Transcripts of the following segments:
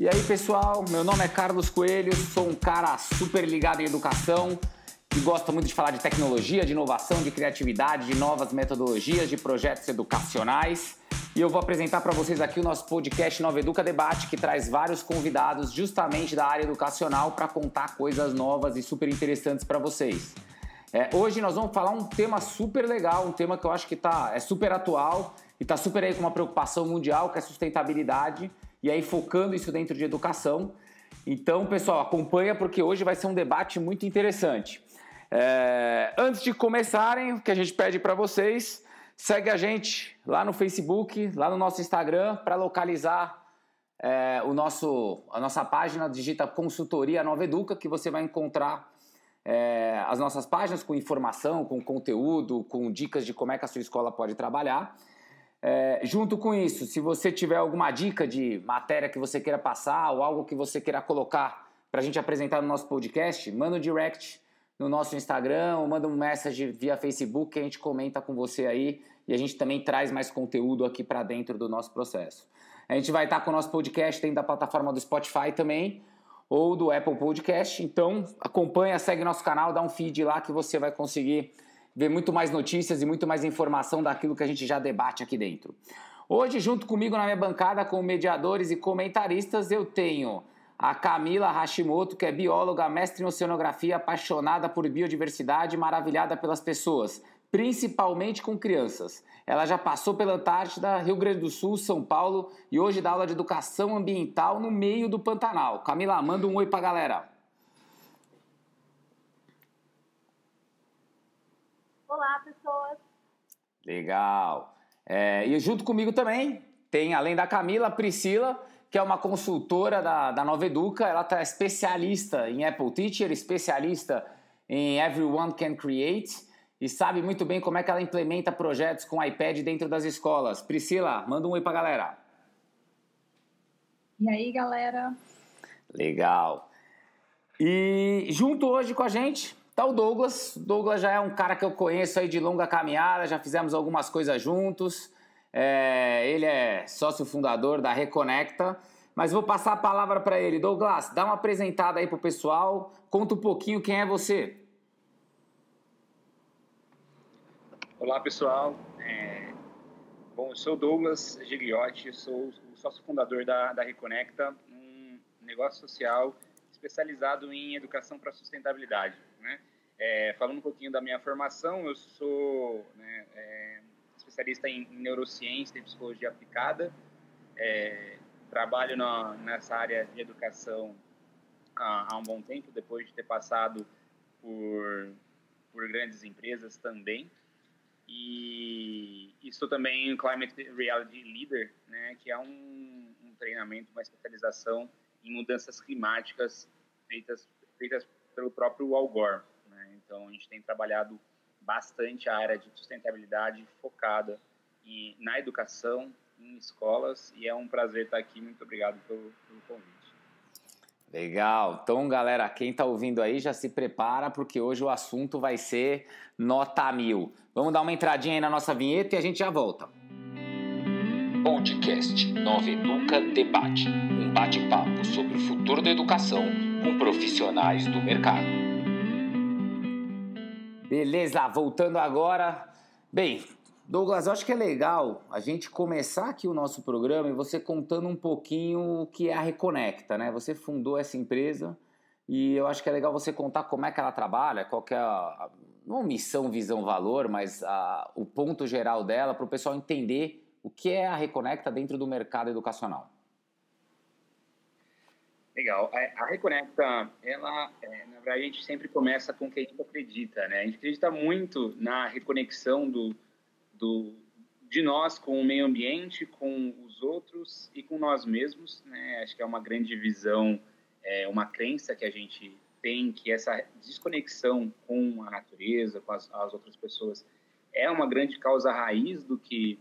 E aí, pessoal, meu nome é Carlos Coelho, sou um cara super ligado em educação, que gosta muito de falar de tecnologia, de inovação, de criatividade, de novas metodologias, de projetos educacionais. E eu vou apresentar para vocês aqui o nosso podcast Nova Educa Debate, que traz vários convidados justamente da área educacional para contar coisas novas e super interessantes para vocês. É, hoje nós vamos falar um tema super legal, um tema que eu acho que tá, é super atual e está super aí com uma preocupação mundial, que é sustentabilidade e aí focando isso dentro de educação. Então, pessoal, acompanha porque hoje vai ser um debate muito interessante. É, antes de começarem, o que a gente pede para vocês, segue a gente lá no Facebook, lá no nosso Instagram, para localizar é, o nosso, a nossa página, digita Consultoria Nova Educa, que você vai encontrar é, as nossas páginas com informação, com conteúdo, com dicas de como é que a sua escola pode trabalhar. É, junto com isso, se você tiver alguma dica de matéria que você queira passar ou algo que você queira colocar para a gente apresentar no nosso podcast, manda um direct no nosso Instagram ou manda um message via Facebook que a gente comenta com você aí e a gente também traz mais conteúdo aqui para dentro do nosso processo. A gente vai estar com o nosso podcast dentro da plataforma do Spotify também ou do Apple Podcast, então acompanha, segue nosso canal, dá um feed lá que você vai conseguir ver muito mais notícias e muito mais informação daquilo que a gente já debate aqui dentro. Hoje, junto comigo na minha bancada, com mediadores e comentaristas, eu tenho a Camila Hashimoto, que é bióloga, mestre em oceanografia, apaixonada por biodiversidade, maravilhada pelas pessoas, principalmente com crianças. Ela já passou pela Antártida, Rio Grande do Sul, São Paulo e hoje dá aula de educação ambiental no meio do Pantanal. Camila, manda um oi pra galera. Olá, pessoas. Legal. É, e junto comigo também tem, além da Camila, a Priscila, que é uma consultora da, da Nova Educa. Ela é especialista em Apple Teacher, especialista em Everyone Can Create e sabe muito bem como é que ela implementa projetos com iPad dentro das escolas. Priscila, manda um oi pra galera. E aí, galera? Legal. E junto hoje com a gente Tá o Douglas. Douglas já é um cara que eu conheço aí de longa caminhada, já fizemos algumas coisas juntos. É, ele é sócio fundador da Reconecta. Mas vou passar a palavra para ele. Douglas, dá uma apresentada aí pro pessoal. Conta um pouquinho quem é você. Olá, pessoal. É... Bom, eu sou Douglas Gigliotti, sou o sócio fundador da, da Reconecta, um negócio social especializado em educação para sustentabilidade. Né? É, falando um pouquinho da minha formação, eu sou né, é, especialista em, neurociência e psicologia aplicada. É, trabalho na, nessa área de educação há, há, um bom tempo, depois de ter passado por, por grandes empresas também. E, e sou também Climate Reality Leader, né, que é um, um treinamento, uma especialização em mudanças climáticas feitas, feitas pelo próprio Al Gore. Né? Então, a gente tem trabalhado bastante a área de sustentabilidade focada em, na educação, em escolas, e é um prazer estar aqui. Muito obrigado pelo, pelo convite. Legal. Então, galera, quem está ouvindo aí já se prepara, porque hoje o assunto vai ser nota mil. Vamos dar uma entradinha aí na nossa vinheta e a gente já volta. Podcast Nova Educa Debate um bate-papo sobre o futuro da educação com profissionais do mercado. Beleza, voltando agora. Bem, Douglas, eu acho que é legal a gente começar aqui o nosso programa e você contando um pouquinho o que é a Reconecta, né? Você fundou essa empresa e eu acho que é legal você contar como é que ela trabalha, qual é a, não missão, visão, valor, mas a, o ponto geral dela para o pessoal entender o que é a Reconecta dentro do mercado educacional. Legal. A, Reconecta, ela, é, na verdade, a gente sempre começa com o que a gente acredita, né? A gente acredita muito na reconexão do, do, de nós com o meio ambiente, com os outros e com nós mesmos, né? Acho que é uma grande visão, é, uma crença que a gente tem que essa desconexão com a natureza, com as, as outras pessoas, é uma grande causa raiz do que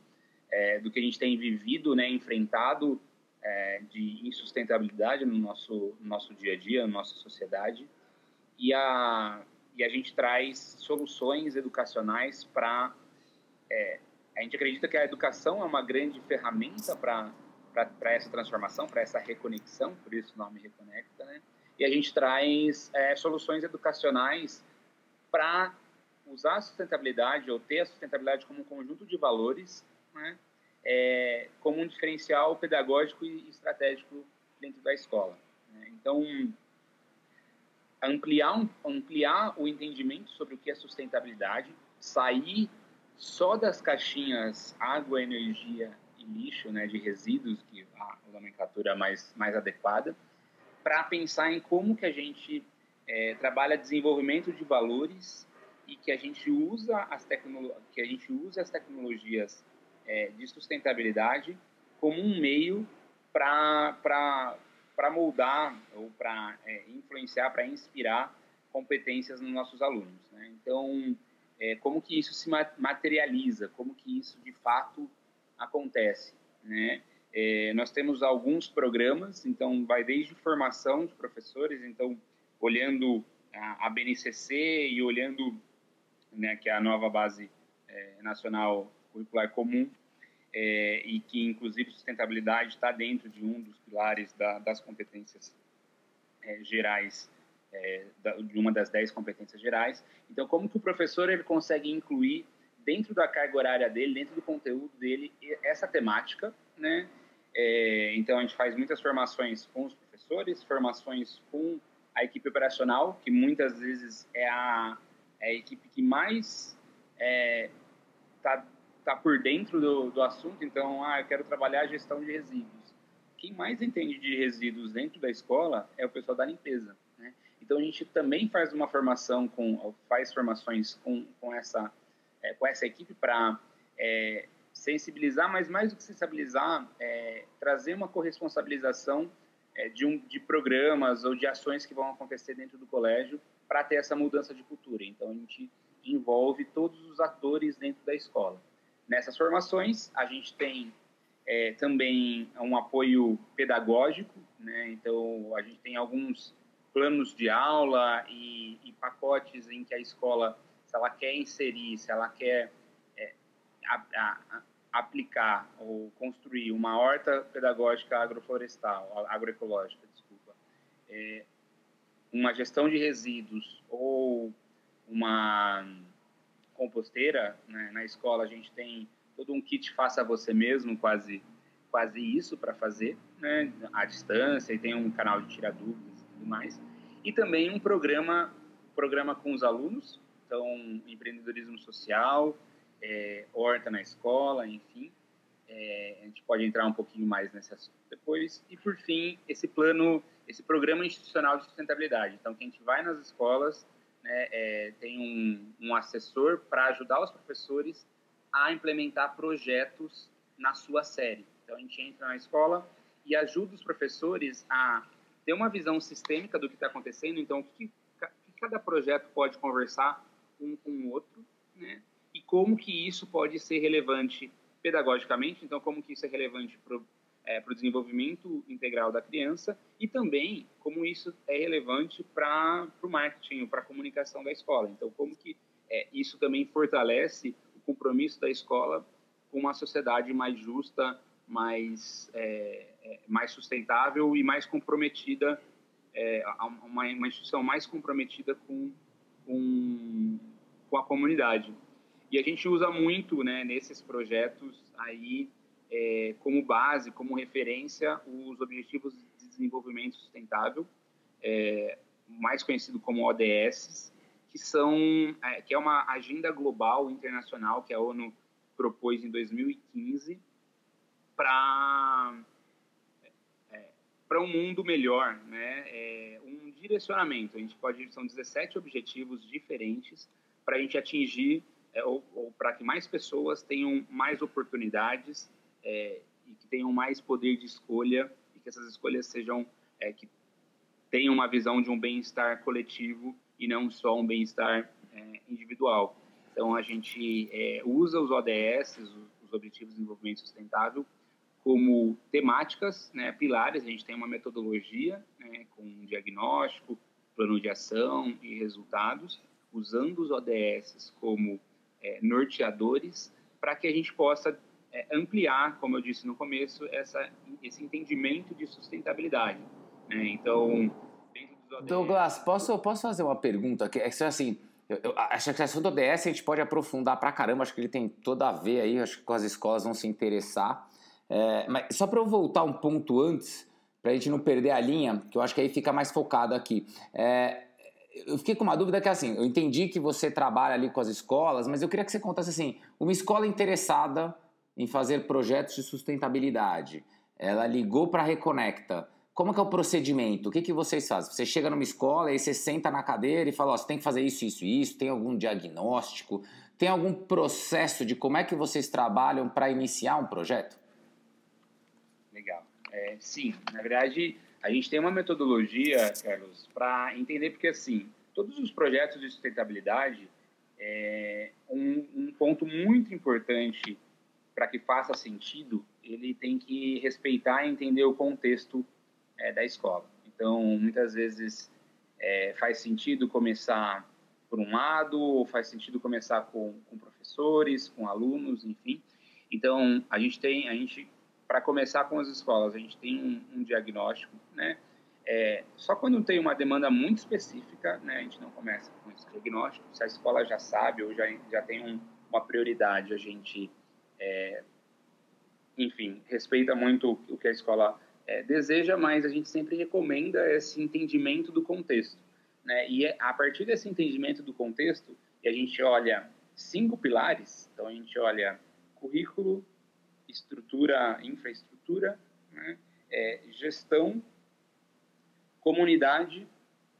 é, do que a gente tem vivido, né, enfrentado é, de insustentabilidade no nosso, no nosso dia a dia, na nossa sociedade. E a, e a gente traz soluções educacionais para. É, a gente acredita que a educação é uma grande ferramenta para essa transformação, para essa reconexão, por isso o nome Reconecta, né? E a gente traz é, soluções educacionais para usar a sustentabilidade ou ter a sustentabilidade como um conjunto de valores, né? É, como um diferencial pedagógico e estratégico dentro da escola. Né? Então, ampliar, ampliar o entendimento sobre o que é sustentabilidade, sair só das caixinhas água, energia e lixo, né, de resíduos, que a nomenclatura mais, mais adequada, para pensar em como que a gente é, trabalha desenvolvimento de valores e que a gente usa as, tecno que a gente usa as tecnologias é, de sustentabilidade como um meio para moldar ou para é, influenciar, para inspirar competências nos nossos alunos. Né? Então, é, como que isso se materializa, como que isso de fato acontece, né? É, nós temos alguns programas, então vai desde formação de professores, então olhando a, a BNCC e olhando, né, que é a nova base é, nacional curricular comum, é, e que inclusive sustentabilidade está dentro de um dos pilares da, das competências é, gerais é, de uma das dez competências gerais. Então, como que o professor ele consegue incluir dentro da carga horária dele, dentro do conteúdo dele, essa temática, né? É, então, a gente faz muitas formações com os professores, formações com a equipe operacional, que muitas vezes é a, é a equipe que mais está é, tá, tá por dentro do, do assunto. Então, ah, eu quero trabalhar a gestão de resíduos. Quem mais entende de resíduos dentro da escola é o pessoal da limpeza. Então a gente também faz uma formação com, faz formações com, com essa é, com essa equipe para é, sensibilizar, mas mais do que sensibilizar, é, trazer uma corresponsabilização é, de, um, de programas ou de ações que vão acontecer dentro do colégio para ter essa mudança de cultura. Então a gente envolve todos os atores dentro da escola. Nessas formações a gente tem é, também um apoio pedagógico, né? então a gente tem alguns planos de aula e, e, pacotes em que a escola, se ela quer inserir, se ela quer é, a, a, aplicar ou construir uma horta pedagógica agroflorestal, agroecológica, desculpa, é, uma gestão de resíduos ou uma composteira, né, na escola a gente tem todo um kit faça você mesmo, quase quase isso para fazer, né, à distância, e tem um canal de tirar dúvidas tudo mais. E também um programa, programa com os alunos, então empreendedorismo social, é, horta na escola, enfim. É, a gente pode entrar um pouquinho mais nesse assunto depois. E por fim, esse plano, esse programa institucional de sustentabilidade. Então, que a gente vai nas escolas, né, é, tem um, um assessor para ajudar os professores a implementar projetos na sua série. Então, a gente entra na escola e ajuda os professores a ter uma visão sistêmica do que está acontecendo, então o que, que, cada projeto pode conversar um com o outro, né? E como que isso pode ser relevante pedagogicamente, então como que isso é relevante para o é, desenvolvimento integral da criança e também como isso é relevante para o marketing, para a comunicação da escola. Então como que é, isso também fortalece o compromisso da escola com uma sociedade mais justa, mais, é, é, mais sustentável e mais comprometida, é, uma, uma instituição mais comprometida com, com, com a comunidade. E a gente usa muito né, nesses projetos aí é, como base, como referência, os Objetivos de Desenvolvimento Sustentável, é, mais conhecido como ODS, que são é, que é uma agenda global internacional que a ONU propôs em 2015 para para um mundo melhor, né? É um direcionamento. A gente pode são 17 objetivos diferentes para a gente atingir é, ou, ou para que mais pessoas tenham mais oportunidades é, e que tenham mais poder de escolha e que essas escolhas sejam é, que tenham uma visão de um bem-estar coletivo e não só um bem-estar é, individual. Então a gente é, usa os ODS, os, os Objetivos de Desenvolvimento Sustentável, como temáticas, né, pilares. A gente tem uma metodologia né, com diagnóstico, plano de ação e resultados, usando os ODS como é, norteadores para que a gente possa é, ampliar, como eu disse no começo, essa, esse entendimento de sustentabilidade. Né? Então, ODS... Douglas, posso, posso fazer uma pergunta? Que é assim, eu, eu acho que a questão do ODS a gente pode aprofundar pra caramba, acho que ele tem toda a ver aí, acho que as escolas vão se interessar. É, mas só para eu voltar um ponto antes, para a gente não perder a linha, que eu acho que aí fica mais focado aqui. É, eu fiquei com uma dúvida que assim, eu entendi que você trabalha ali com as escolas, mas eu queria que você contasse assim, uma escola interessada em fazer projetos de sustentabilidade, ela ligou para a Reconecta, como que é o procedimento? O que, que vocês fazem? Você chega numa escola e você senta na cadeira e fala, ó, você tem que fazer isso, isso isso, tem algum diagnóstico, tem algum processo de como é que vocês trabalham para iniciar um projeto? Legal. É, sim, na verdade, a gente tem uma metodologia, Carlos, para entender, porque assim, todos os projetos de sustentabilidade, é, um, um ponto muito importante para que faça sentido, ele tem que respeitar e entender o contexto é, da escola. Então, muitas vezes é, faz sentido começar por um lado, ou faz sentido começar com, com professores, com alunos, enfim. Então, a gente tem, a gente para começar com as escolas, a gente tem um, um diagnóstico, né? É, só quando tem uma demanda muito específica, né, a gente não começa com esse diagnóstico. Se a escola já sabe ou já, já tem um, uma prioridade, a gente, é, enfim, respeita muito o que a escola é, deseja, mas a gente sempre recomenda esse entendimento do contexto. Né? E é a partir desse entendimento do contexto, a gente olha cinco pilares, então a gente olha currículo, estrutura, infraestrutura, né? é, gestão, comunidade,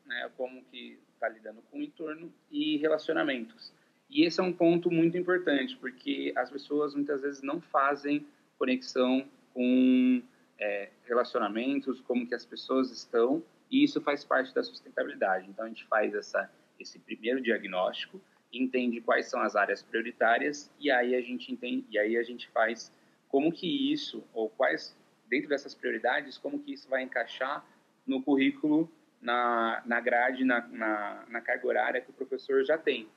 né? como que está lidando com o entorno, e relacionamentos. E esse é um ponto muito importante, porque as pessoas muitas vezes não fazem conexão com é, relacionamentos, como que as pessoas estão, e isso faz parte da sustentabilidade. Então, a gente faz essa, esse primeiro diagnóstico, entende quais são as áreas prioritárias, e aí a gente entende, e aí a gente faz como que isso, ou quais, dentro dessas prioridades, como que isso vai encaixar no currículo, na, na grade, na, na, na carga horária que o professor já tem.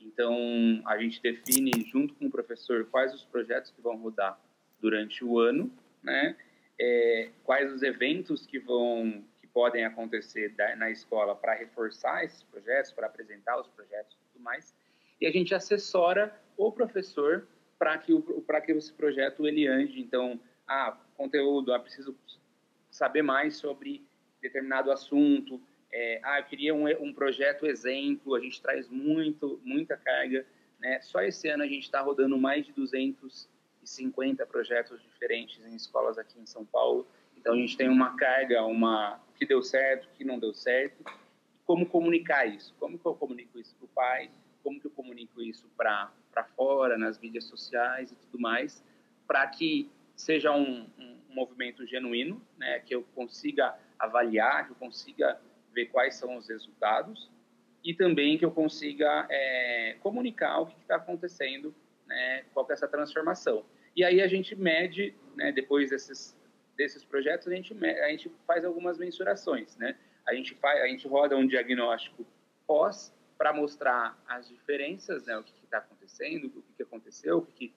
Então, a gente define, junto com o professor, quais os projetos que vão rodar durante o ano, né? É, quais os eventos que vão que podem acontecer da, na escola para reforçar esses projetos, para apresentar os projetos e tudo mais. E a gente assessora o professor para que o para que esse projeto ele ande. Então, ah, conteúdo, ah, preciso saber mais sobre determinado assunto. É, ah, eu queria um, um projeto exemplo. A gente traz muito muita carga. Né? Só esse ano a gente está rodando mais de 250 projetos diferentes em escolas aqui em São Paulo. Então a gente tem uma carga, uma que deu certo, que não deu certo. Como comunicar isso? Como que eu comunico isso para o pai? Como que eu comunico isso para fora, nas mídias sociais e tudo mais, para que seja um, um, movimento genuíno, né, que eu consiga avaliar, que eu consiga ver quais são os resultados e também que eu consiga é, comunicar o que está acontecendo, né, qual é essa transformação. E aí a gente mede, né, depois desses desses projetos, a gente a gente faz algumas mensurações, né? A gente faz, a gente roda um diagnóstico pós para mostrar as diferenças, né, o que está acontecendo, o que, que aconteceu, o que,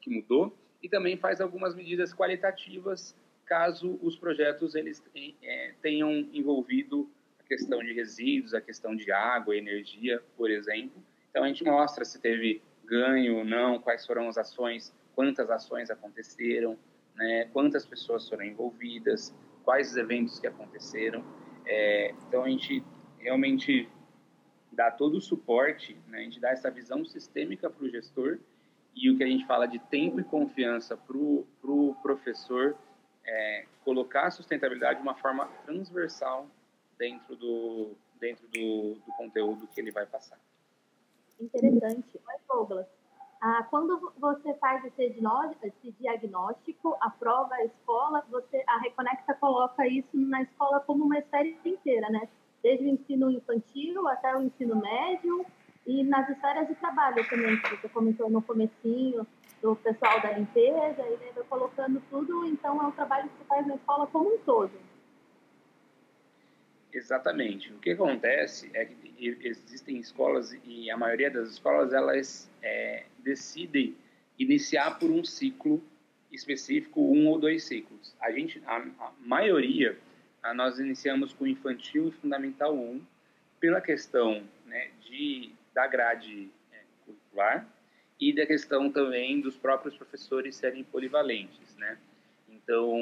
que, mudou, e também faz algumas medidas qualitativas caso os projetos eles é, tenham envolvido questão de resíduos, a questão de água, energia, por exemplo. Então a gente mostra se teve ganho ou não, quais foram as ações, quantas ações aconteceram, né, quantas pessoas foram envolvidas, quais os eventos que aconteceram. É, então a gente realmente dá todo o suporte, né? a gente dá essa visão sistêmica para o gestor e o que a gente fala de tempo e confiança para o pro professor é, colocar a sustentabilidade de uma forma transversal dentro do, dentro do, do conteúdo que ele vai passar. Interessante. Oi, Douglas. Ah, quando você faz esse diagnóstico, aprova a escola, você, a Reconecta coloca isso na escola como uma esfera inteira, né? desde o ensino infantil até o ensino médio e nas esferas de trabalho também, que você comentou no comecinho, do pessoal da limpeza, e vai colocando tudo, então é um trabalho que você faz na escola como um todo. Exatamente. O que acontece é que existem escolas e a maioria das escolas elas é, decidem iniciar por um ciclo específico um ou dois ciclos. A gente, a, a maioria, a, nós iniciamos com infantil e fundamental 1 pela questão né, de da grade é, curricular e da questão também dos próprios professores serem polivalentes, né? Então,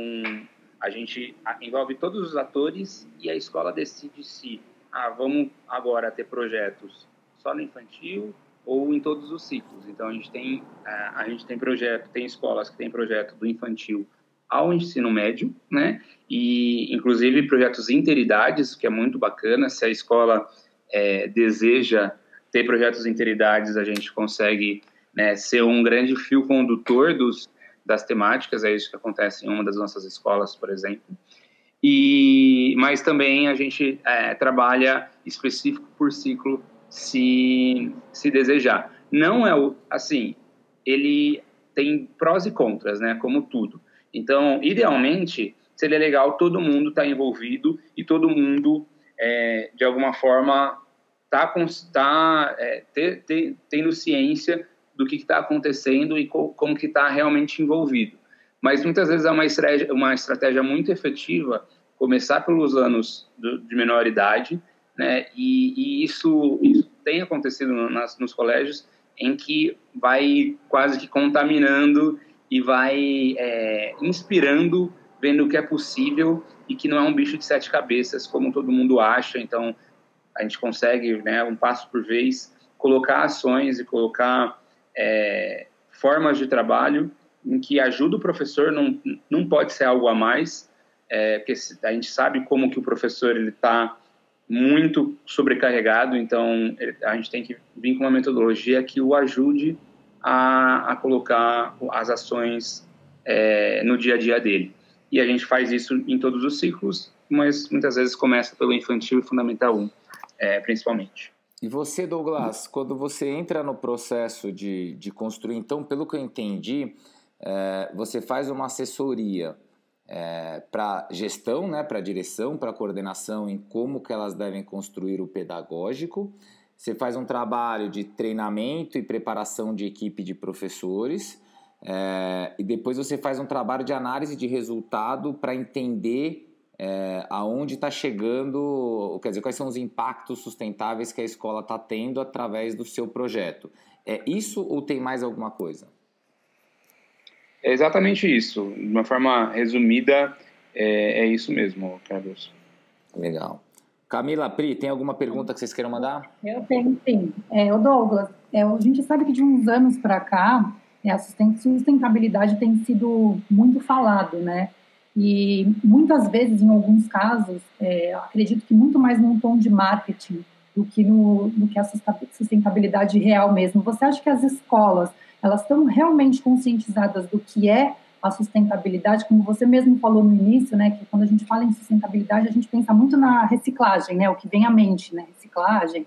a gente envolve todos os atores e a escola decide se, ah, vamos agora ter projetos só no infantil ou em todos os ciclos. Então, a gente tem, é, a gente tem projeto, tem escolas que têm projeto do infantil ao ensino médio, né? E, inclusive, projetos interidades, que é muito bacana. Se a escola é, deseja ter projetos interidades, a gente consegue né, ser um grande fio condutor dos, das temáticas, é isso que acontece em uma das nossas escolas, por exemplo. E, mas também a gente é, trabalha específico por ciclo, se, se desejar. Não é o, assim, ele tem prós e contras, né, como tudo. Então, idealmente, seria legal todo mundo estar tá envolvido e todo mundo, é, de alguma forma, tá, tá é, ter, ter, tendo ciência do que está acontecendo e co como que está realmente envolvido. Mas muitas vezes é uma estratégia, uma estratégia muito efetiva começar pelos anos do, de menor idade, né? E, e isso, isso, tem acontecido nas, nos colégios em que vai quase que contaminando e vai é, inspirando, vendo o que é possível e que não é um bicho de sete cabeças como todo mundo acha. Então a gente consegue, né, um passo por vez, colocar ações e colocar é, formas de trabalho em que ajuda o professor, não, não pode ser algo a mais, é, porque a gente sabe como que o professor ele está muito sobrecarregado, então a gente tem que vir com uma metodologia que o ajude a, a colocar as ações é, no dia a dia dele. E a gente faz isso em todos os ciclos, mas muitas vezes começa pelo infantil e fundamental 1, é, principalmente. E você, Douglas, quando você entra no processo de, de construir, então, pelo que eu entendi, é, você faz uma assessoria é, para gestão, né, para direção, para coordenação em como que elas devem construir o pedagógico. Você faz um trabalho de treinamento e preparação de equipe de professores. É, e depois você faz um trabalho de análise de resultado para entender é, aonde está chegando, quer dizer, quais são os impactos sustentáveis que a escola está tendo através do seu projeto. É isso ou tem mais alguma coisa? É exatamente isso. De uma forma resumida, é, é isso mesmo, Carlos. Legal. Camila, Pri, tem alguma pergunta que vocês queiram mandar? Eu tenho, sim. É, o Douglas, é, a gente sabe que de uns anos para cá, é, a sustentabilidade tem sido muito falado, né? E muitas vezes, em alguns casos, é, acredito que muito mais num tom de marketing do que no, no que a sustentabilidade real mesmo. Você acha que as escolas elas estão realmente conscientizadas do que é a sustentabilidade, como você mesmo falou no início, né, que quando a gente fala em sustentabilidade, a gente pensa muito na reciclagem, né, o que vem à mente, né, reciclagem.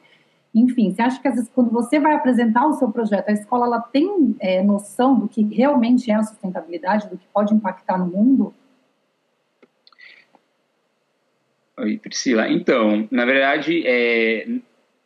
Enfim, você acha que às vezes, quando você vai apresentar o seu projeto, a escola ela tem é, noção do que realmente é a sustentabilidade, do que pode impactar no mundo? Oi, Priscila. Então, na verdade, é,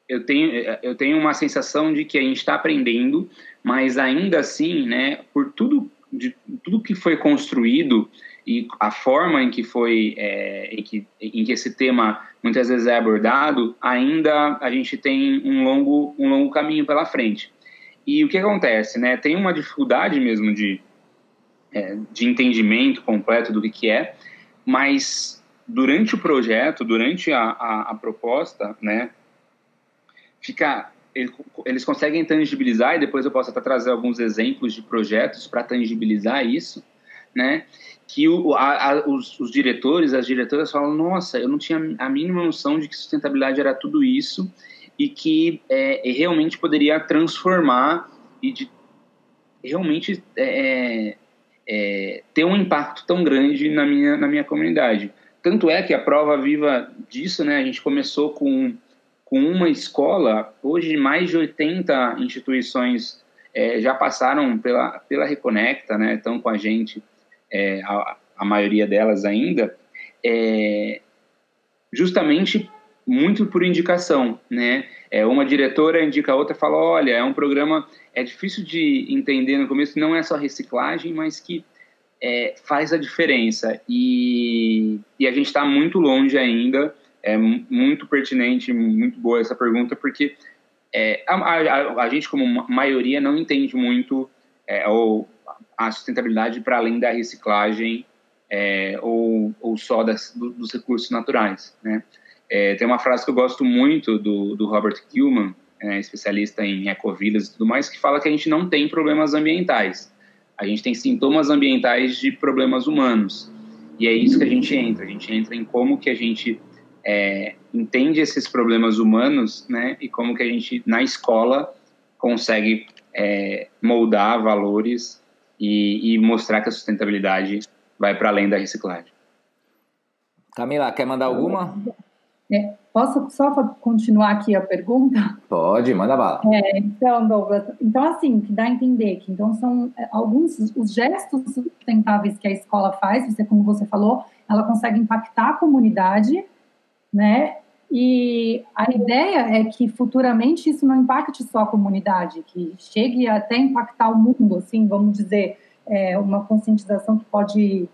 eu, tenho, eu tenho uma sensação de que a gente está aprendendo, mas ainda assim, né, por tudo, de, tudo que foi construído e a forma em que foi, é, em, que, em que esse tema muitas vezes é abordado, ainda a gente tem um longo, um longo caminho pela frente. E o que acontece, né? Tem uma dificuldade mesmo de, é, de entendimento completo do que, que é, mas durante o projeto, durante a, a, a proposta, né, fica, eles conseguem tangibilizar, e depois eu posso até trazer alguns exemplos de projetos para tangibilizar isso, né, que o, a, os, os, diretores, as diretoras falam, nossa, eu não tinha a mínima noção de que sustentabilidade era tudo isso, e que é, realmente poderia transformar e de realmente é, é, é, ter um impacto tão grande na minha, na minha comunidade. Tanto é que a prova viva disso, né, a gente começou com, com uma escola, hoje mais de 80 instituições é, já passaram pela, pela Reconecta, né, estão com a gente, é, a, a, maioria delas ainda, é, justamente muito por indicação, né, é, uma diretora indica a outra fala, olha, é um programa, é difícil de entender no começo, não é só reciclagem, mas que é, faz a diferença. E, e a gente está muito longe ainda. É muito pertinente, muito boa essa pergunta, porque é, a, a, a, gente, como maioria, não entende muito é, ou a sustentabilidade para além da reciclagem é, ou, ou só das, do, dos recursos naturais. Né? É, tem uma frase que eu gosto muito do, do Robert Gilman, é, especialista em ecovilas e tudo mais, que fala que a gente não tem problemas ambientais. A gente tem sintomas ambientais de problemas humanos. E é isso que a gente entra. A gente entra em como que a gente é, entende esses problemas humanos, né? E como que a gente, na escola, consegue é, moldar valores e, e mostrar que a sustentabilidade vai para além da reciclagem. Camila, quer mandar alguma? É, posso só continuar aqui a pergunta? Pode, manda bala. É, então, Douglas, então assim, que dá a entender que então são é, alguns os gestos sustentáveis que a escola faz, você como você falou, ela consegue impactar a comunidade, né? E a ideia é que futuramente isso não impacte só a comunidade, que chegue até impactar o mundo, assim, vamos dizer, é, uma conscientização que pode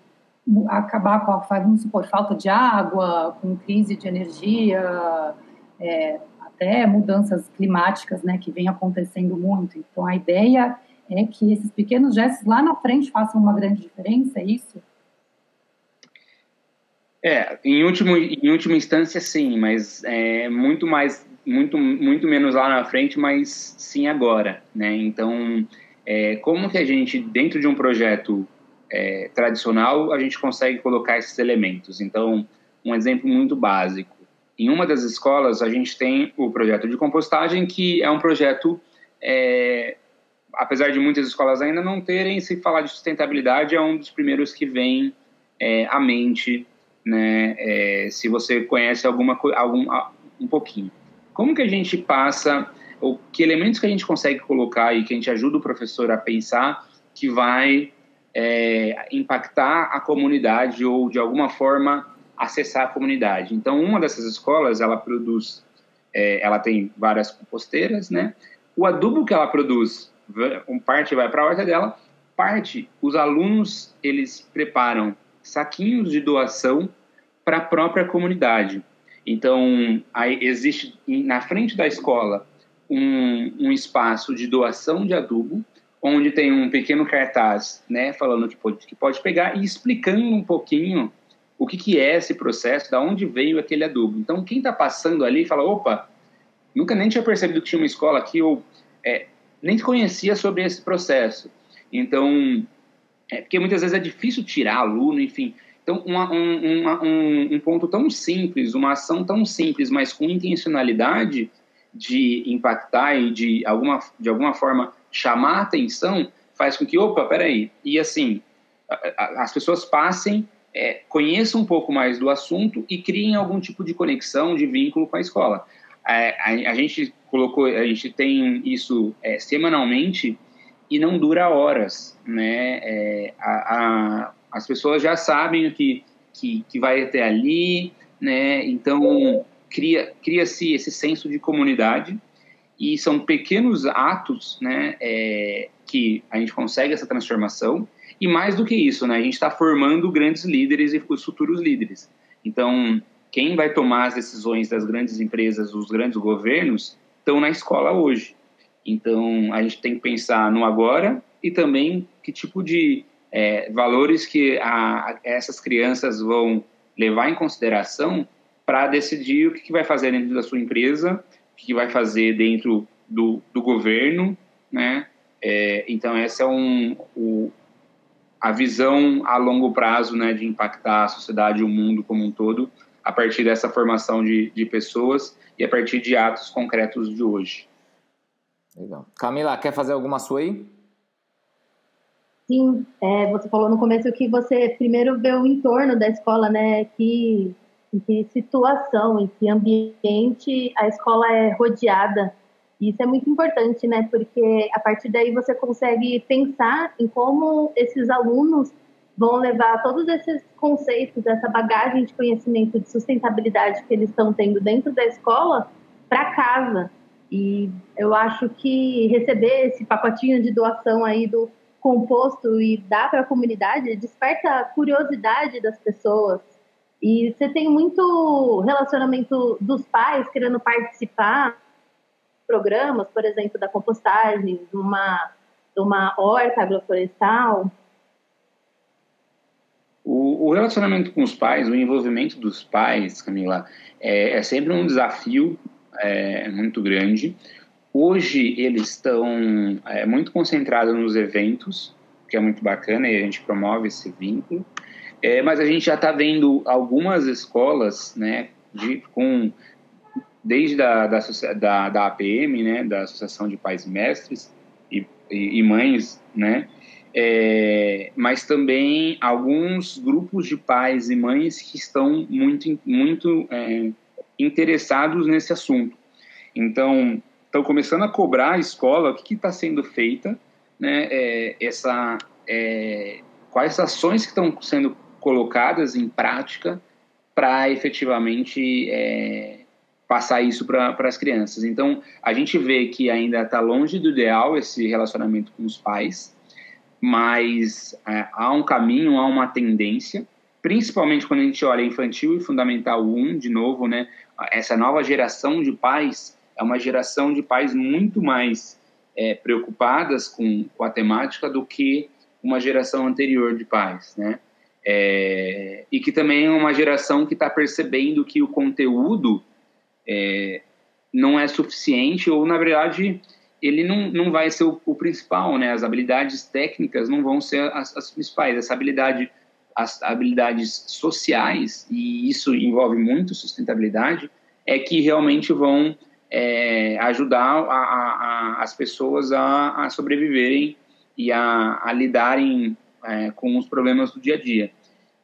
acabar com a, vamos supor, falta de água, com crise de energia, é, até mudanças climáticas, né, que vem acontecendo muito. Então, a ideia é que esses pequenos gestos lá na frente façam uma grande diferença, é isso? É, em último, em última instância, sim, mas é muito mais, muito, muito menos lá na frente, mas sim agora, né? Então, é, como que a gente, dentro de um projeto é, tradicional, a gente consegue colocar esses elementos. Então, um exemplo muito básico. Em uma das escolas, a gente tem o projeto de compostagem, que é um projeto, é, apesar de muitas escolas ainda não terem, se falar de sustentabilidade, é um dos primeiros que vem é, à mente, né, é, se você conhece alguma algum um pouquinho. Como que a gente passa, ou que elementos que a gente consegue colocar e que a gente ajuda o professor a pensar que vai é, impactar a comunidade ou de alguma forma acessar a comunidade. Então, uma dessas escolas, ela produz, é, ela tem várias composteiras, né? O adubo que ela produz, um parte vai para a horta dela, parte os alunos eles preparam saquinhos de doação para a própria comunidade. Então, existe na frente da escola um, um espaço de doação de adubo onde tem um pequeno cartaz, né, falando que pode, que pode pegar e explicando um pouquinho o que, que é esse processo, da onde veio aquele adubo. Então, quem está passando ali fala, opa, nunca nem tinha percebido que tinha uma escola aqui, ou é, nem conhecia sobre esse processo. Então, é, porque muitas vezes é difícil tirar aluno, enfim. Então, uma, um, uma, um, um ponto tão simples, uma ação tão simples, mas com intencionalidade de impactar e de alguma, de alguma forma chamar atenção faz com que, opa, peraí, e assim, as pessoas passem, é, conheçam um pouco mais do assunto e criem algum tipo de conexão, de vínculo com a escola. É, a, a, gente colocou, a gente tem isso é, semanalmente e não dura horas, né? É, a, a, as pessoas já sabem o que, que, que vai até ali, né? Então cria cria-se esse senso de comunidade e são pequenos atos, né, é, que a gente consegue essa transformação. E mais do que isso, né, a gente está formando grandes líderes e os futuros líderes. Então, quem vai tomar as decisões das grandes empresas, os grandes governos, estão na escola hoje. Então, a gente tem que pensar no agora e também que tipo de é, valores que a, essas crianças vão levar em consideração para decidir o que, que vai fazer dentro da sua empresa que vai fazer dentro do, do governo, né? É, então essa é um, o, a visão a longo prazo, né, de impactar a sociedade e o mundo como um todo a partir dessa formação de, de pessoas e a partir de atos concretos de hoje. Legal. Camila, quer fazer alguma sua aí? Sim, é, você falou no começo que você primeiro vê o entorno da escola, né? Que em que situação, em que ambiente a escola é rodeada. Isso é muito importante, né? Porque a partir daí você consegue pensar em como esses alunos vão levar todos esses conceitos, essa bagagem de conhecimento de sustentabilidade que eles estão tendo dentro da escola para casa. E eu acho que receber esse pacotinho de doação aí do, composto e dá para a comunidade desperta a curiosidade das pessoas. E você tem muito relacionamento dos pais querendo participar programas, por exemplo, da compostagem, de uma, de uma horta agroflorestal. O, o, relacionamento com os pais, o envolvimento dos pais, Camila, é, é sempre um desafio é, muito grande. Hoje eles estão é, muito concentrados nos eventos, que é muito bacana e a gente promove esse vínculo. É, mas a gente já está vendo algumas escolas, né, de, com desde da, da, da, da, APM, né, da Associação de Pais Mestres e, e, e Mães, né, é, mas também alguns grupos de pais e mães que estão muito, muito é, interessados nesse assunto. Então, estão começando a cobrar a escola o que está sendo feita, né, é, essa, é, quais ações que estão sendo colocadas em prática para efetivamente é, passar isso para as crianças. Então, a gente vê que ainda está longe do ideal esse relacionamento com os pais, mas é, há um caminho, há uma tendência, principalmente quando a gente olha infantil e fundamental 1, de novo, né, essa nova geração de pais é uma geração de pais muito mais é, preocupadas com, com a temática do que uma geração anterior de pais, né? É, e que também é uma geração que está percebendo que o conteúdo é, não é suficiente ou, na verdade, ele não, não vai ser o, o principal, né? As habilidades técnicas não vão ser as, as principais. Essa habilidade, as habilidades sociais, e isso envolve muito sustentabilidade, é que realmente vão é, ajudar a, a, a, as pessoas a, sobreviverem e a, lidarem é, com os problemas do dia a dia.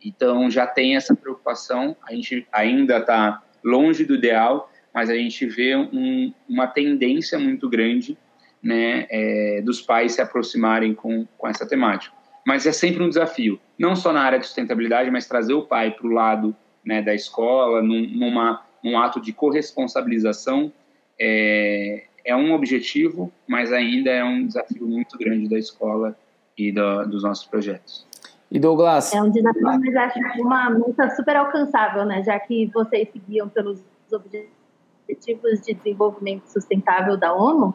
Então já tem essa preocupação, a gente ainda está longe do ideal, mas a gente vê um, uma tendência muito grande né, é, dos pais se aproximarem com, com essa temática. Mas é sempre um desafio, não só na área de sustentabilidade, mas trazer o pai para o lado né, da escola, num, numa, num ato de corresponsabilização é, é um objetivo, mas ainda é um desafio muito grande da escola e do, dos nossos projetos. E Douglas? É um desafio, mas acho uma meta super alcançável, né? Já que vocês seguiam pelos objetivos de desenvolvimento sustentável da ONU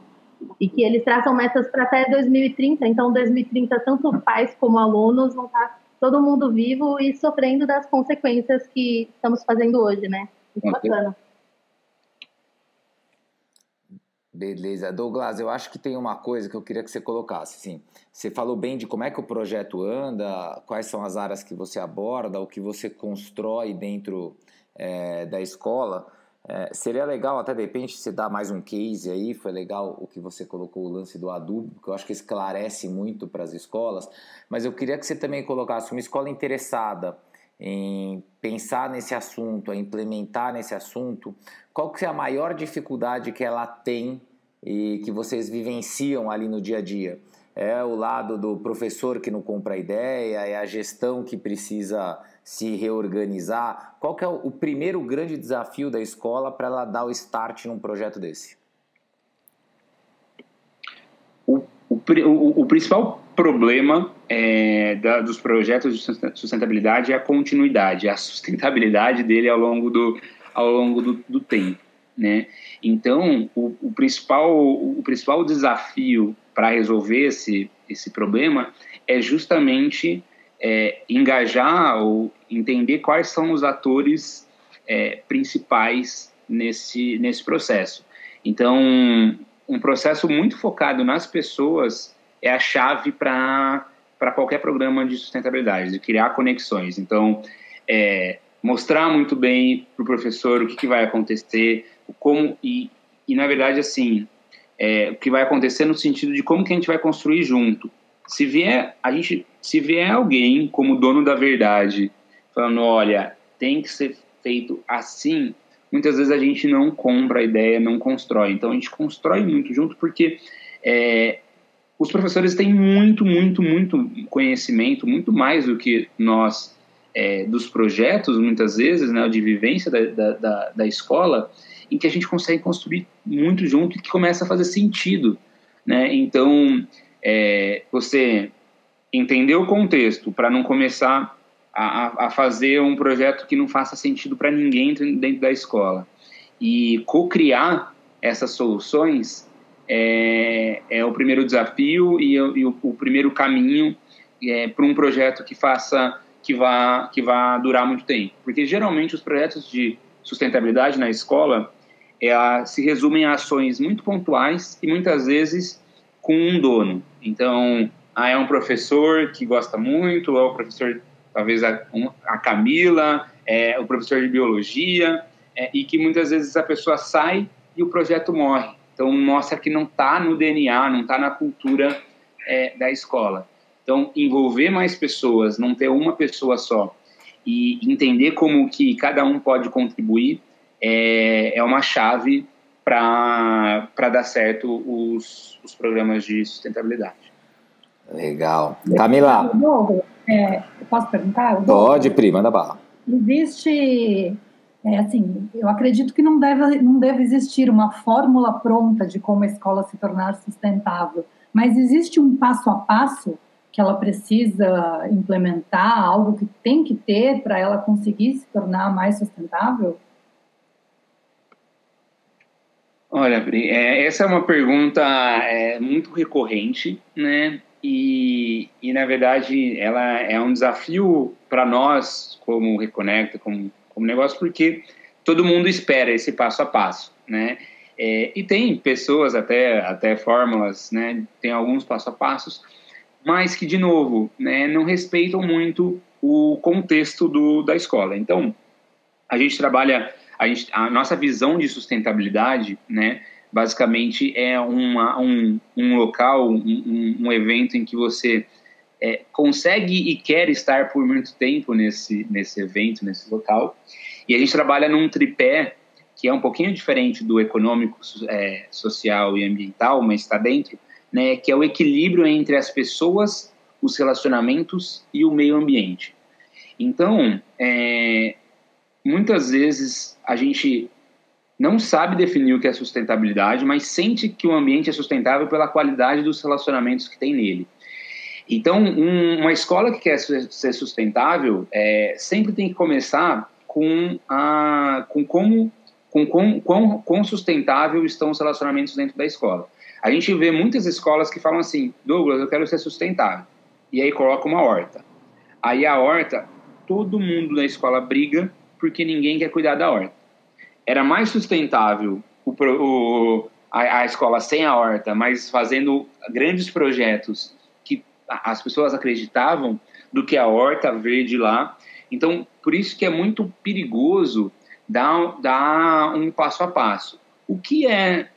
e que eles traçam metas para até 2030. Então, 2030, tanto pais como alunos vão estar todo mundo vivo e sofrendo das consequências que estamos fazendo hoje, né? Muito bacana. Beleza. Douglas, eu acho que tem uma coisa que eu queria que você colocasse. Assim, você falou bem de como é que o projeto anda, quais são as áreas que você aborda, o que você constrói dentro é, da escola. É, seria legal até de repente você dar mais um case aí, foi legal o que você colocou o lance do adubo, porque eu acho que esclarece muito para as escolas, mas eu queria que você também colocasse uma escola interessada em pensar nesse assunto, a implementar nesse assunto, qual que é a maior dificuldade que ela tem e que vocês vivenciam ali no dia a dia? É o lado do professor que não compra a ideia, é a gestão que precisa se reorganizar. Qual que é o primeiro grande desafio da escola para ela dar o start num projeto desse? O, o, o, o principal problema é, da, dos projetos de sustentabilidade é a continuidade, a sustentabilidade dele ao longo do, ao longo do, do tempo. Né? Então, o, o, principal, o principal desafio para resolver esse, esse problema é justamente é, engajar ou entender quais são os atores é, principais nesse, nesse processo. Então, um processo muito focado nas pessoas é a chave para qualquer programa de sustentabilidade, de criar conexões. Então, é, mostrar muito bem para o professor o que, que, vai acontecer, como e, e na verdade assim é, o que vai acontecer no sentido de como que a gente vai construir junto. Se vier a gente, se vier alguém como dono da verdade falando, olha, tem que ser feito assim, muitas vezes a gente não compra a ideia, não constrói. Então a gente constrói muito junto porque é, os professores têm muito, muito, muito conhecimento, muito mais do que nós é, dos projetos, muitas vezes, né, de vivência da, da, da, da, escola, em que a gente consegue construir muito junto e que começa a fazer sentido. Né? Então, é, você entender o contexto para não começar a, a, fazer um projeto que não faça sentido para ninguém dentro da escola e co-criar essas soluções é, é, o primeiro desafio e, e o, o, primeiro caminho é, para um projeto que faça que vá que vá durar muito tempo porque geralmente os projetos de sustentabilidade na escola é, se resumem a ações muito pontuais e muitas vezes com um dono então ah, é um professor que gosta muito é o professor talvez a, a Camila é o professor de biologia é, e que muitas vezes a pessoa sai e o projeto morre então, mostra que não está no DNA, não está na cultura é, da escola. Então, envolver mais pessoas, não ter uma pessoa só e entender como que cada um pode contribuir é, é uma chave para dar certo os, os programas de sustentabilidade. Legal. Camila. É, posso perguntar? Pode, prima, da bala. Existe é assim, eu acredito que não deve, não deve existir uma fórmula pronta de como a escola se tornar sustentável, mas existe um passo a passo que ela precisa implementar, algo que tem que ter para ela conseguir se tornar mais sustentável? Olha, Bri, é, essa é uma pergunta é, muito recorrente, né? E, e, na verdade, ela é um desafio para nós, como Reconecta, como como negócio, porque todo mundo espera esse passo a passo, né? É, e tem pessoas, até, até fórmulas, né? Tem alguns passo a passos, mas que, de novo, né, não respeitam muito o contexto do, da escola. Então, a gente trabalha, a, gente, a nossa visão de sustentabilidade, né? Basicamente é uma, um, um local, um, um evento em que você é, consegue e quer estar por muito tempo nesse, nesse evento, nesse local. E a gente trabalha num tripé que é um pouquinho diferente do econômico, é, social e ambiental, mas está dentro, né, que é o equilíbrio entre as pessoas, os relacionamentos e o meio ambiente. Então, é, muitas vezes a gente não sabe definir o que é sustentabilidade, mas sente que o ambiente é sustentável pela qualidade dos relacionamentos que tem nele. Então, um, uma escola que quer ser sustentável é, sempre tem que começar com, a, com como com quão, quão, quão sustentável estão os relacionamentos dentro da escola. A gente vê muitas escolas que falam assim, Douglas, eu quero ser sustentável. E aí coloca uma horta. Aí a horta, todo mundo na escola briga porque ninguém quer cuidar da horta. Era mais sustentável o, o a, a, escola sem a horta, mas fazendo grandes projetos as pessoas acreditavam do que a horta verde lá. Então, por isso que é muito perigoso dar, dar um passo a passo. O que é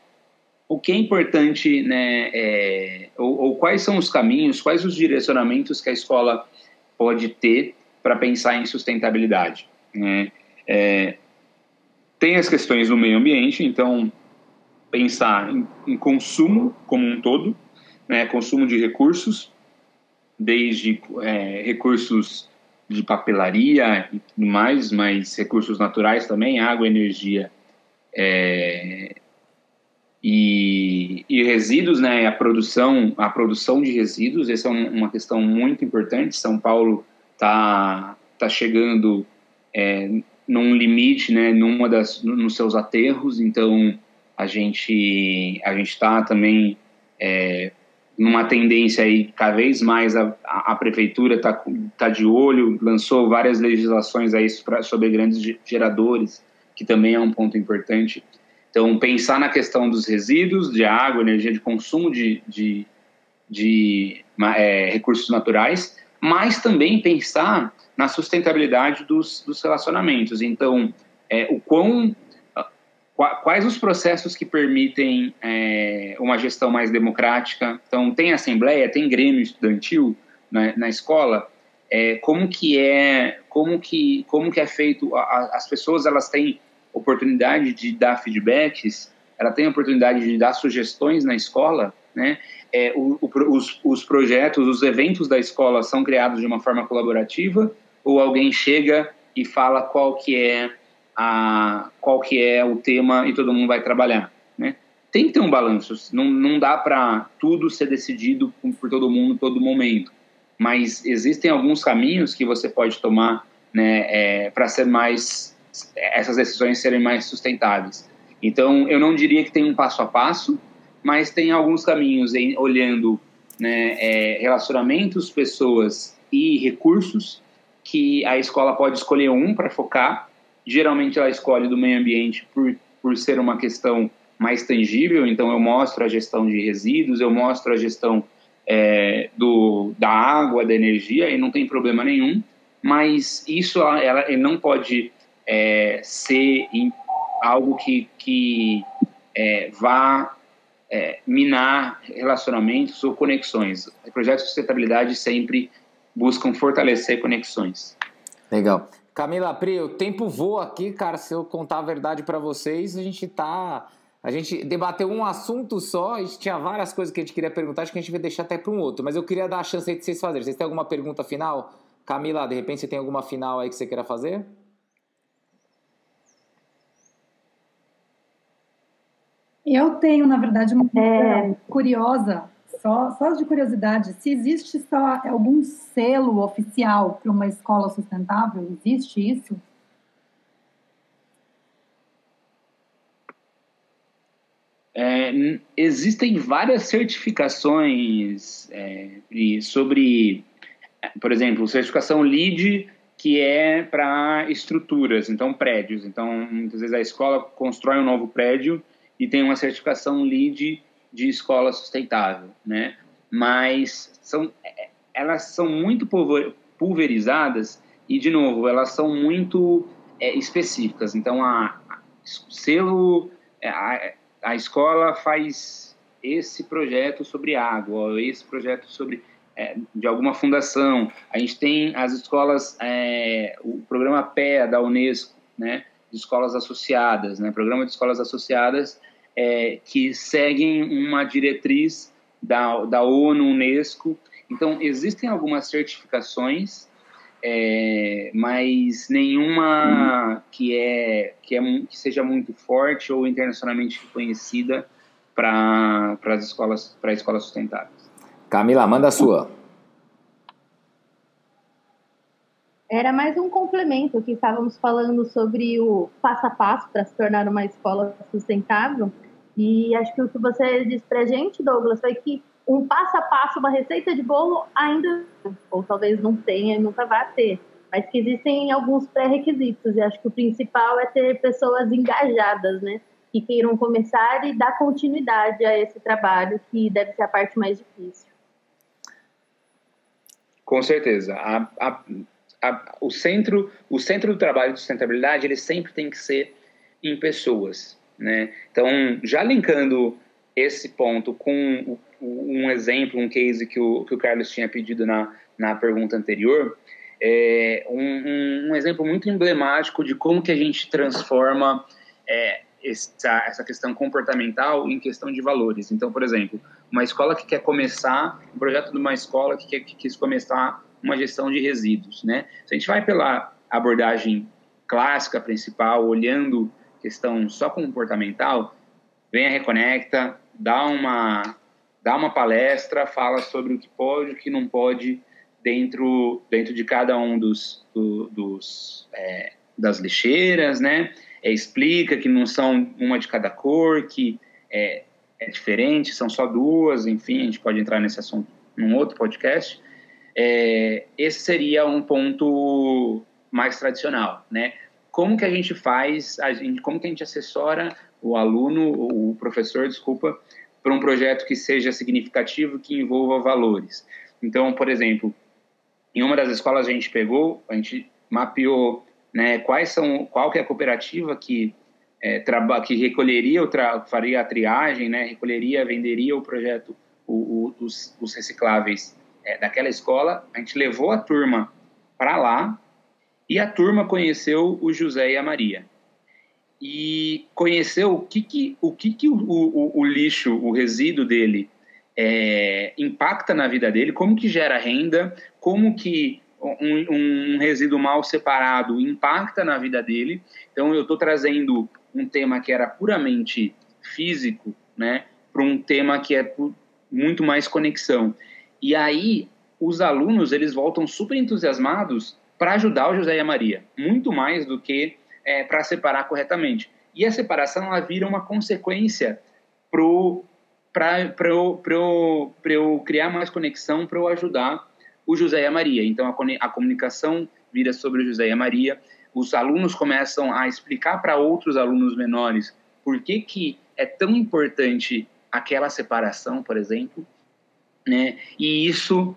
o que é importante, né, é, ou, ou, quais são os caminhos, quais os direcionamentos que a escola pode ter para pensar em sustentabilidade? Né? É, tem as questões do meio ambiente, então pensar em, em consumo como um todo, né, consumo de recursos, desde é, recursos de papelaria e tudo mais, mas recursos naturais também, água, energia é, e, e, resíduos, né? A produção, a produção de resíduos, essa é uma questão muito importante. São Paulo está tá chegando é, num limite, né? Numa das, nos seus aterros, então a gente a gente está também é, numa tendência aí cada vez mais a, a, prefeitura está tá de olho, lançou várias legislações aí sobre grandes geradores, que também é um ponto importante. Então, pensar na questão dos resíduos de água, energia de consumo de, de, de é, recursos naturais, mas também pensar na sustentabilidade dos, dos relacionamentos. Então, é, o quão quais os processos que permitem é, uma gestão mais democrática? Então, tem assembleia, tem grêmio estudantil na, na escola. É, como que é, como que, como que é feito? A, as pessoas elas têm oportunidade de dar feedbacks, ela tem oportunidade de dar sugestões na escola, né? É, o, o, os, os projetos, os eventos da escola são criados de uma forma colaborativa ou alguém chega e fala qual que é a qual que é o tema e todo mundo vai trabalhar, né? Tem que ter um balanço, não, não dá para tudo ser decidido por todo mundo todo momento, mas existem alguns caminhos que você pode tomar né, é, para ser mais essas decisões serem mais sustentáveis. Então, eu não diria que tem um passo a passo, mas tem alguns caminhos em, olhando né, é, relacionamentos, pessoas e recursos que a escola pode escolher um para focar. Geralmente, ela escolhe do meio ambiente por, por ser uma questão mais tangível. Então, eu mostro a gestão de resíduos, eu mostro a gestão é, do, da água, da energia, e não tem problema nenhum. Mas isso ela, ela não pode é, ser algo que, que é, vá é, minar relacionamentos ou conexões. Projetos de sustentabilidade sempre buscam fortalecer conexões. Legal. Camila Pri, o tempo voa aqui, cara. Se eu contar a verdade para vocês, a gente tá. A gente debateu um assunto só, a gente tinha várias coisas que a gente queria perguntar, acho que a gente vai deixar até para um outro, mas eu queria dar a chance aí de vocês fazerem. Vocês têm alguma pergunta final? Camila, de repente você tem alguma final aí que você queira fazer? Eu tenho, na verdade, uma é... curiosa, só, só de curiosidade, se existe só algum selo oficial para uma escola sustentável, existe isso? É, existem várias certificações é, sobre, por exemplo, certificação LEED, que é para estruturas, então prédios. Então, muitas vezes a escola constrói um novo prédio e tem uma certificação LEED de escola sustentável, né? Mas são, elas são muito pulverizadas e, de novo, elas são muito é, específicas. Então, a, a selo, é, a, a escola faz esse projeto sobre água, esse projeto sobre é, de alguma fundação. A gente tem as escolas, é, o programa PEA da Unesco, né, de escolas associadas, né, programa de escolas associadas é, que seguem uma diretriz da, da ONU, Unesco. Então, existem algumas certificações, é, mas nenhuma que, é, que, é, que seja muito forte ou internacionalmente reconhecida para as escolas, para escolas sustentáveis. Camila, manda a sua. Era mais um complemento que estávamos falando sobre o passo a passo para se tornar uma escola sustentável. E acho que o que você disse para a gente, Douglas, foi que um passo a passo, uma receita de bolo ainda, ou talvez não tenha e nunca vá ter, mas que existem alguns pré-requisitos. E acho que o principal é ter pessoas engajadas, né? Que queiram começar e dar continuidade a esse trabalho, que deve ser a parte mais difícil. Com certeza. A, a, a, o, centro, o centro do trabalho de sustentabilidade ele sempre tem que ser em pessoas. Né? Então, já linkando esse ponto com um exemplo, um case que o, que o Carlos tinha pedido na, na pergunta anterior, é um, um, exemplo muito emblemático de como que a gente transforma é, essa, essa questão comportamental em questão de valores. Então, por exemplo, uma escola que quer começar, um projeto de uma escola que, quer, que quis começar uma gestão de resíduos, né? Se a gente vai pela abordagem clássica principal, olhando questão só comportamental, vem a Reconecta, dá uma, dá uma palestra, fala sobre o que pode o que não pode dentro, dentro de cada um dos, do, dos é, das lixeiras, né? É, explica que não são uma de cada cor, que é, é diferente, são só duas, enfim, a gente pode entrar nesse assunto num outro podcast. É, esse seria um ponto mais tradicional, né? Como que a gente faz, a gente, como que a gente assessora o aluno, o professor, desculpa, para um projeto que seja significativo, que envolva valores. Então, por exemplo, em uma das escolas a gente pegou, a gente mapeou né, quais são, qual que é a cooperativa que é, que recolheria, faria a triagem, né, recolheria, venderia o projeto, o, o, os, os recicláveis é, daquela escola, a gente levou a turma para lá e a turma conheceu o José e a Maria. E conheceu o que, que, o, que, que o, o, o lixo, o resíduo dele é, impacta na vida dele, como que gera renda, como que um, um resíduo mal separado impacta na vida dele. Então, eu estou trazendo um tema que era puramente físico, né, para um tema que é muito mais conexão. E aí, os alunos eles voltam super entusiasmados para ajudar o José e a Maria, muito mais do que é, para separar corretamente. E a separação ela vira uma consequência para eu, eu, eu criar mais conexão, para eu ajudar o José e a Maria. Então a, a comunicação vira sobre o José e a Maria, os alunos começam a explicar para outros alunos menores por que, que é tão importante aquela separação, por exemplo, né? E isso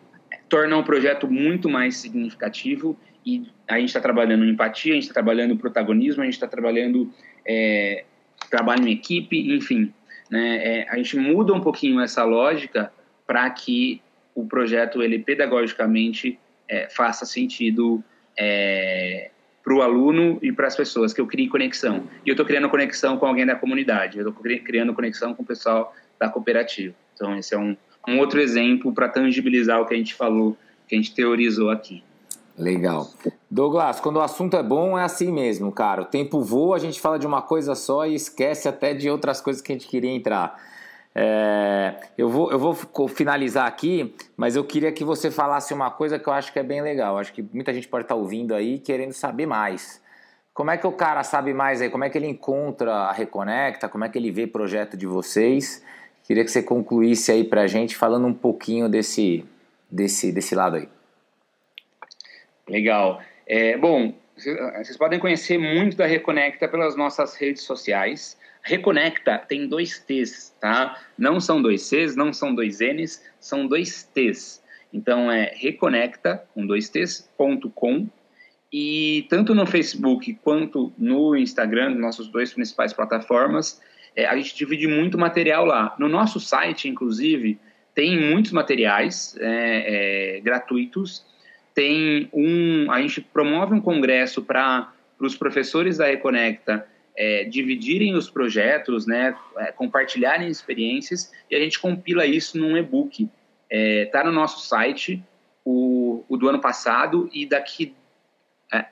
torna um projeto muito mais significativo e a gente está trabalhando empatia, a gente está trabalhando protagonismo, a gente está trabalhando é, trabalho em equipe, enfim, né? É, a gente muda um pouquinho essa lógica para que o projeto ele pedagogicamente é, faça sentido é, para o aluno e para as pessoas, que eu crie conexão. E eu estou criando conexão com alguém da comunidade, eu estou criando conexão com o pessoal da cooperativa. Então, esse é um, um outro exemplo para tangibilizar o que a gente falou, que a gente teorizou aqui. Legal. Douglas, quando o assunto é bom, é assim mesmo, cara. O tempo voa, a gente fala de uma coisa só e esquece até de outras coisas que a gente queria entrar. É, eu, vou, eu vou finalizar aqui, mas eu queria que você falasse uma coisa que eu acho que é bem legal. Acho que muita gente pode estar ouvindo aí querendo saber mais. Como é que o cara sabe mais aí? Como é que ele encontra a Reconecta? Como é que ele vê projeto de vocês? Queria que você concluísse aí para a gente falando um pouquinho desse, desse, desse lado aí. Legal. É, bom, vocês podem conhecer muito da Reconecta pelas nossas redes sociais. Reconecta tem dois T's, tá? Não são dois C's, não são dois N's, são dois T's. Então é reconecta com dois T's, ponto com. E tanto no Facebook quanto no Instagram, nossas duas principais plataformas, é, a gente divide muito material lá. No nosso site, inclusive, tem muitos materiais é, é, gratuitos. Tem um, a gente promove um congresso para os professores da Reconecta é, dividirem os projetos, né, é, compartilharem experiências e a gente compila isso num e-book. Está é, no nosso site, o, o, do ano passado e daqui é,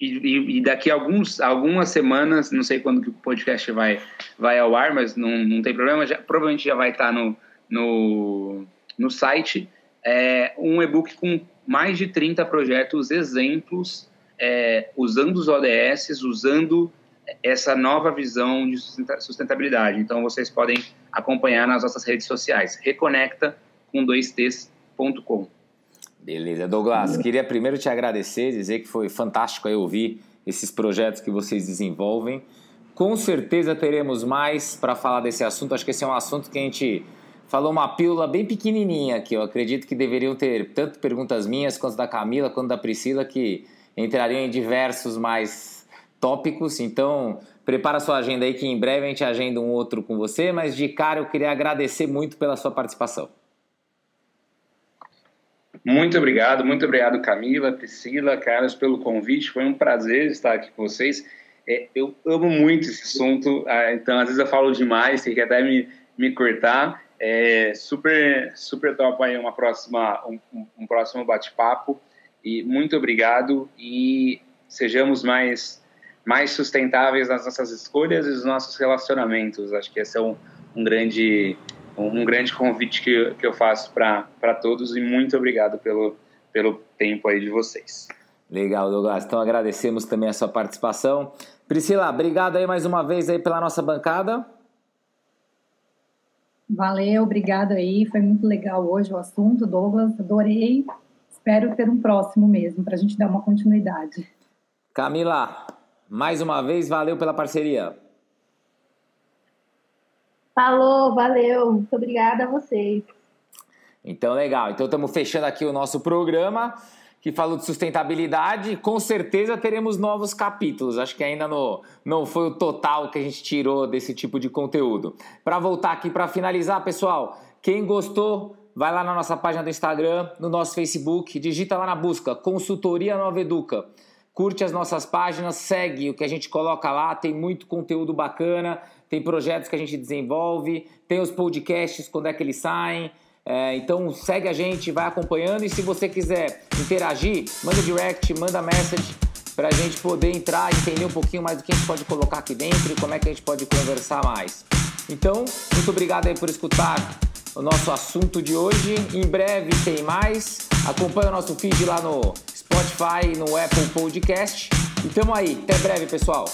e, e, daqui alguns, algumas semanas, não sei quando que o podcast vai, vai ao ar, mas não, não tem problema, já, provavelmente já vai estar no, no, no site, é, um e-book com mais de 30 projetos exemplos, é, usando os ODS, usando essa nova visão de sustentabilidade. Então, vocês podem acompanhar nas nossas redes sociais. Reconecta com 2ts.com. Beleza, Douglas, queria primeiro te agradecer, dizer que foi fantástico aí ouvir esses projetos que vocês desenvolvem. Com certeza teremos mais para falar desse assunto. Acho que esse é um assunto que a gente falou uma pílula bem pequenininha que eu acredito que deveriam ter tanto perguntas minhas quanto da Camila quanto da Priscila que entrariam em diversos mais tópicos. Então, prepara sua agenda aí que em breve a gente agenda um outro com você, mas de cara eu queria agradecer muito pela sua participação. Muito obrigado, muito obrigado, Camila, Priscila, Carlos, pelo convite. Foi um prazer estar aqui com vocês. É, eu amo muito esse assunto, ah, então às vezes eu falo demais, tem que até me, me cortar. É super, super top aí uma próxima, um, um próximo bate-papo. E muito obrigado e sejamos mais, mais sustentáveis nas nossas escolhas e nos nossos relacionamentos. Acho que esse é um, um grande um grande convite que, que eu faço para todos e muito obrigado pelo, pelo tempo aí de vocês. Legal, Douglas. Então agradecemos também a sua participação. Priscila, obrigado aí mais uma vez aí pela nossa bancada. Valeu, obrigado aí. Foi muito legal hoje o assunto, Douglas. Adorei. Espero ter um próximo mesmo, para a gente dar uma continuidade. Camila, mais uma vez, valeu pela parceria. Falou, valeu. Muito obrigada a vocês. Então, legal. Então, estamos fechando aqui o nosso programa que falou de sustentabilidade. Com certeza teremos novos capítulos. Acho que ainda no, não foi o total que a gente tirou desse tipo de conteúdo. Para voltar aqui, para finalizar, pessoal, quem gostou, vai lá na nossa página do Instagram, no nosso Facebook, digita lá na busca Consultoria Nova Educa. Curte as nossas páginas, segue o que a gente coloca lá, tem muito conteúdo bacana tem projetos que a gente desenvolve, tem os podcasts, quando é que eles saem. É, então segue a gente, vai acompanhando e se você quiser interagir, manda direct, manda message para a gente poder entrar entender um pouquinho mais do que a gente pode colocar aqui dentro e como é que a gente pode conversar mais. Então, muito obrigado aí por escutar o nosso assunto de hoje. Em breve tem mais. Acompanhe o nosso feed lá no Spotify no Apple Podcast. E tamo aí. Até breve, pessoal.